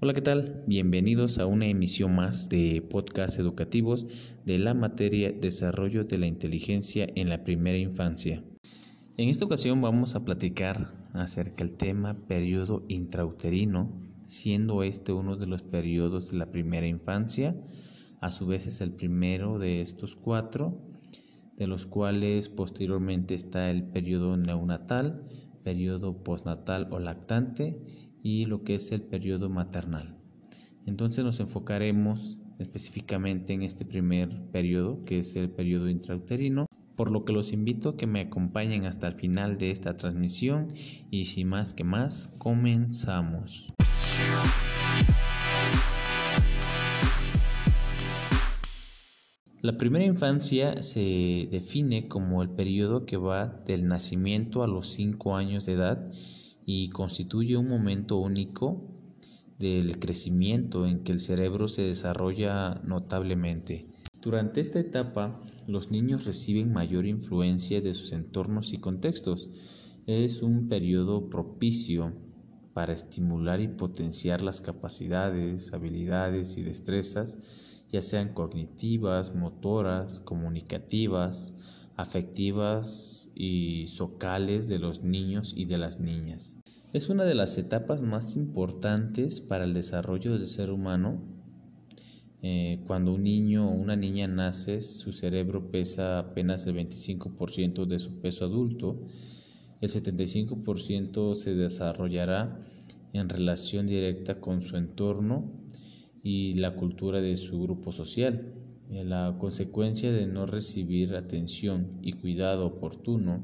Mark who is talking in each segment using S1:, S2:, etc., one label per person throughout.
S1: Hola, ¿qué tal? Bienvenidos a una emisión más de podcast educativos de la materia Desarrollo de la Inteligencia en la Primera Infancia. En esta ocasión vamos a platicar acerca del tema periodo intrauterino, siendo este uno de los periodos de la primera infancia, a su vez es el primero de estos cuatro, de los cuales posteriormente está el periodo neonatal, periodo postnatal o lactante y lo que es el periodo maternal. Entonces nos enfocaremos específicamente en este primer periodo, que es el periodo intrauterino, por lo que los invito a que me acompañen hasta el final de esta transmisión y sin más que más, comenzamos. La primera infancia se define como el periodo que va del nacimiento a los 5 años de edad y constituye un momento único del crecimiento en que el cerebro se desarrolla notablemente. Durante esta etapa, los niños reciben mayor influencia de sus entornos y contextos. Es un periodo propicio para estimular y potenciar las capacidades, habilidades y destrezas, ya sean cognitivas, motoras, comunicativas, afectivas y socales de los niños y de las niñas. Es una de las etapas más importantes para el desarrollo del ser humano. Eh, cuando un niño o una niña nace, su cerebro pesa apenas el 25% de su peso adulto. El 75% se desarrollará en relación directa con su entorno y la cultura de su grupo social. La consecuencia de no recibir atención y cuidado oportuno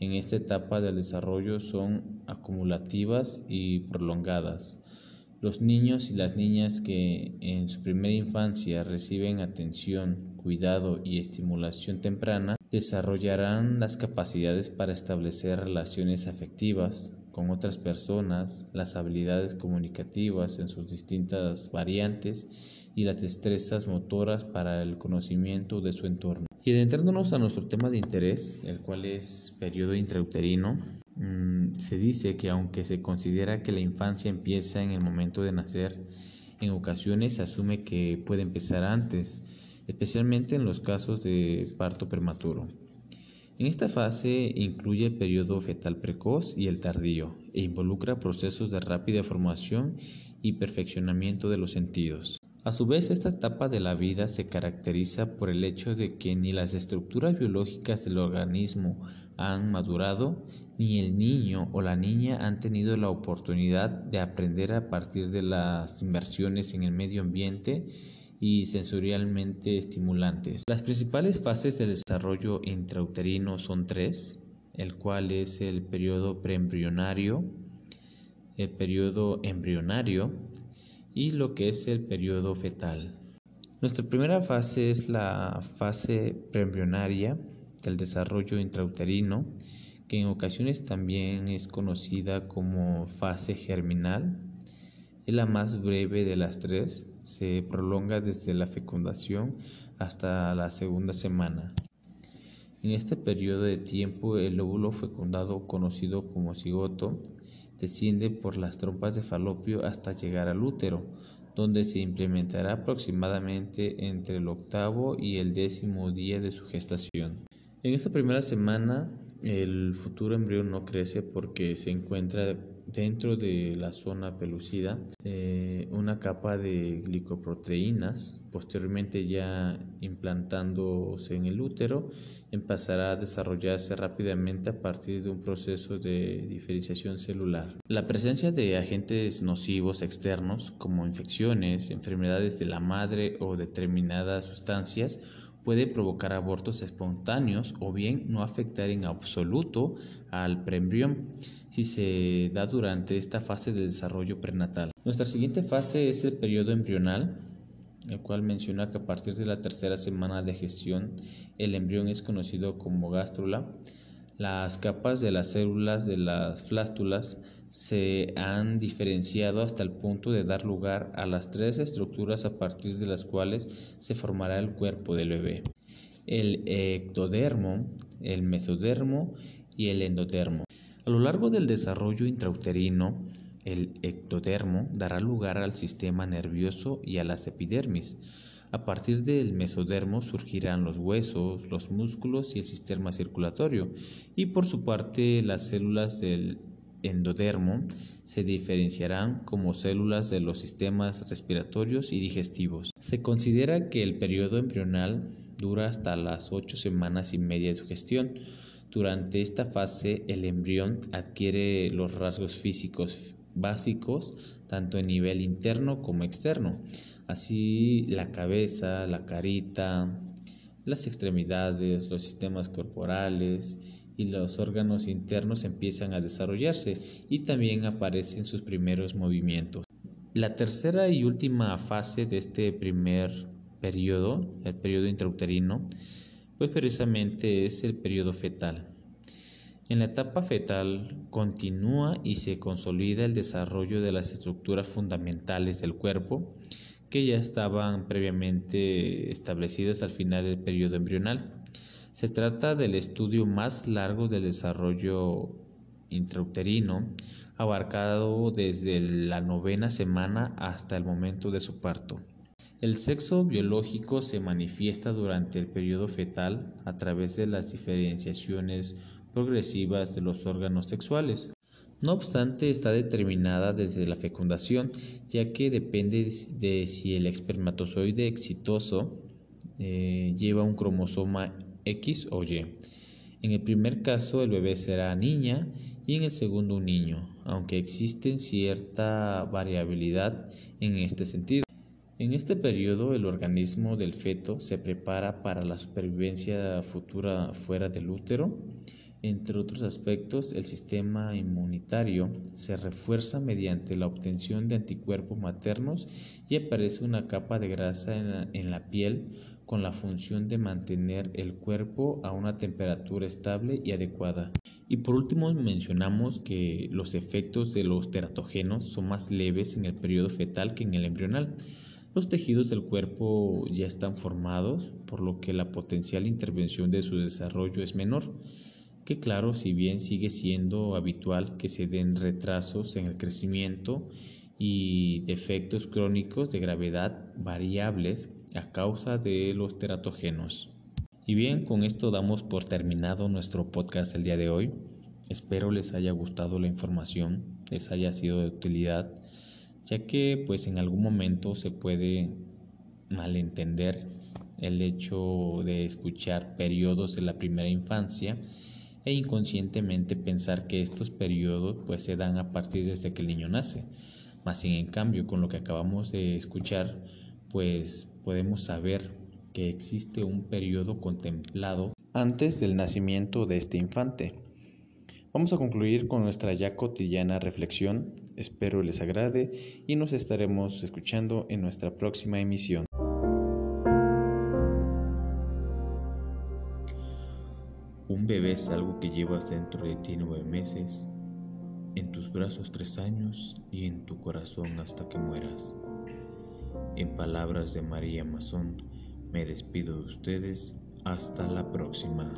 S1: en esta etapa del desarrollo son acumulativas y prolongadas. Los niños y las niñas que en su primera infancia reciben atención, cuidado y estimulación temprana desarrollarán las capacidades para establecer relaciones afectivas con otras personas, las habilidades comunicativas en sus distintas variantes y las destrezas motoras para el conocimiento de su entorno. Y adentrándonos a nuestro tema de interés, el cual es periodo intrauterino, mm, se dice que aunque se considera que la infancia empieza en el momento de nacer, en ocasiones se asume que puede empezar antes, especialmente en los casos de parto prematuro. En esta fase incluye el periodo fetal precoz y el tardío e involucra procesos de rápida formación y perfeccionamiento de los sentidos. A su vez, esta etapa de la vida se caracteriza por el hecho de que ni las estructuras biológicas del organismo han madurado, ni el niño o la niña han tenido la oportunidad de aprender a partir de las inversiones en el medio ambiente y sensorialmente estimulantes. Las principales fases del desarrollo intrauterino son tres, el cual es el periodo preembrionario, el periodo embrionario, y lo que es el periodo fetal. Nuestra primera fase es la fase preembrionaria del desarrollo intrauterino, que en ocasiones también es conocida como fase germinal. Es la más breve de las tres, se prolonga desde la fecundación hasta la segunda semana. En este periodo de tiempo el óvulo fecundado conocido como cigoto desciende por las trompas de falopio hasta llegar al útero, donde se implementará aproximadamente entre el octavo y el décimo día de su gestación. En esta primera semana el futuro embrión no crece porque se encuentra dentro de la zona pelucida eh, una capa de glicoproteínas. Posteriormente ya implantándose en el útero, empezará a desarrollarse rápidamente a partir de un proceso de diferenciación celular. La presencia de agentes nocivos externos como infecciones, enfermedades de la madre o determinadas sustancias puede provocar abortos espontáneos o bien no afectar en absoluto al preembrión si se da durante esta fase de desarrollo prenatal. Nuestra siguiente fase es el periodo embrional, el cual menciona que a partir de la tercera semana de gestión el embrión es conocido como gástrula. Las capas de las células de las flástulas se han diferenciado hasta el punto de dar lugar a las tres estructuras a partir de las cuales se formará el cuerpo del bebé. el ectodermo, el mesodermo y el endodermo. A lo largo del desarrollo intrauterino, el ectodermo dará lugar al sistema nervioso y a las epidermis. A partir del mesodermo surgirán los huesos, los músculos y el sistema circulatorio, y por su parte las células del endodermo se diferenciarán como células de los sistemas respiratorios y digestivos. Se considera que el periodo embrional dura hasta las ocho semanas y media de su gestión. Durante esta fase el embrión adquiere los rasgos físicos básicos tanto a nivel interno como externo, así la cabeza, la carita, las extremidades, los sistemas corporales y los órganos internos empiezan a desarrollarse y también aparecen sus primeros movimientos. La tercera y última fase de este primer periodo, el periodo intrauterino, pues precisamente es el periodo fetal. En la etapa fetal continúa y se consolida el desarrollo de las estructuras fundamentales del cuerpo que ya estaban previamente establecidas al final del periodo embrional. Se trata del estudio más largo del desarrollo intrauterino, abarcado desde la novena semana hasta el momento de su parto. El sexo biológico se manifiesta durante el periodo fetal a través de las diferenciaciones progresivas de los órganos sexuales. No obstante, está determinada desde la fecundación, ya que depende de si el espermatozoide exitoso eh, lleva un cromosoma X o Y. En el primer caso el bebé será niña y en el segundo un niño, aunque existe cierta variabilidad en este sentido. En este periodo el organismo del feto se prepara para la supervivencia futura fuera del útero. Entre otros aspectos, el sistema inmunitario se refuerza mediante la obtención de anticuerpos maternos y aparece una capa de grasa en la, piel con la función de mantener el cuerpo a una temperatura estable y adecuada. Y por último mencionamos que los efectos de los teratogenos son más leves en el periodo fetal que en el embrional. Los tejidos del cuerpo ya están formados, por lo que la potencial intervención de su desarrollo es menor. Que claro, si bien sigue siendo habitual que se den retrasos en el crecimiento y defectos crónicos de gravedad variables, a causa de los teratogénos. Y bien, con esto damos por terminado nuestro podcast el día de hoy. Espero les haya gustado la información, les haya sido de utilidad, ya que pues en algún momento se puede malentender el hecho de escuchar periodos de la primera infancia e inconscientemente pensar que estos periodos pues se dan a partir desde que el niño nace. Más sin en cambio, con lo que acabamos de escuchar, pues podemos saber que existe un periodo contemplado antes del nacimiento de este infante. Vamos a concluir con nuestra ya cotidiana reflexión. Espero les agrade y nos estaremos escuchando en nuestra próxima emisión. Un bebé es algo que llevas dentro de ti nueve meses, en tus brazos tres años y en tu corazón hasta que mueras. En palabras de María Mazón, me despido de ustedes. Hasta la próxima.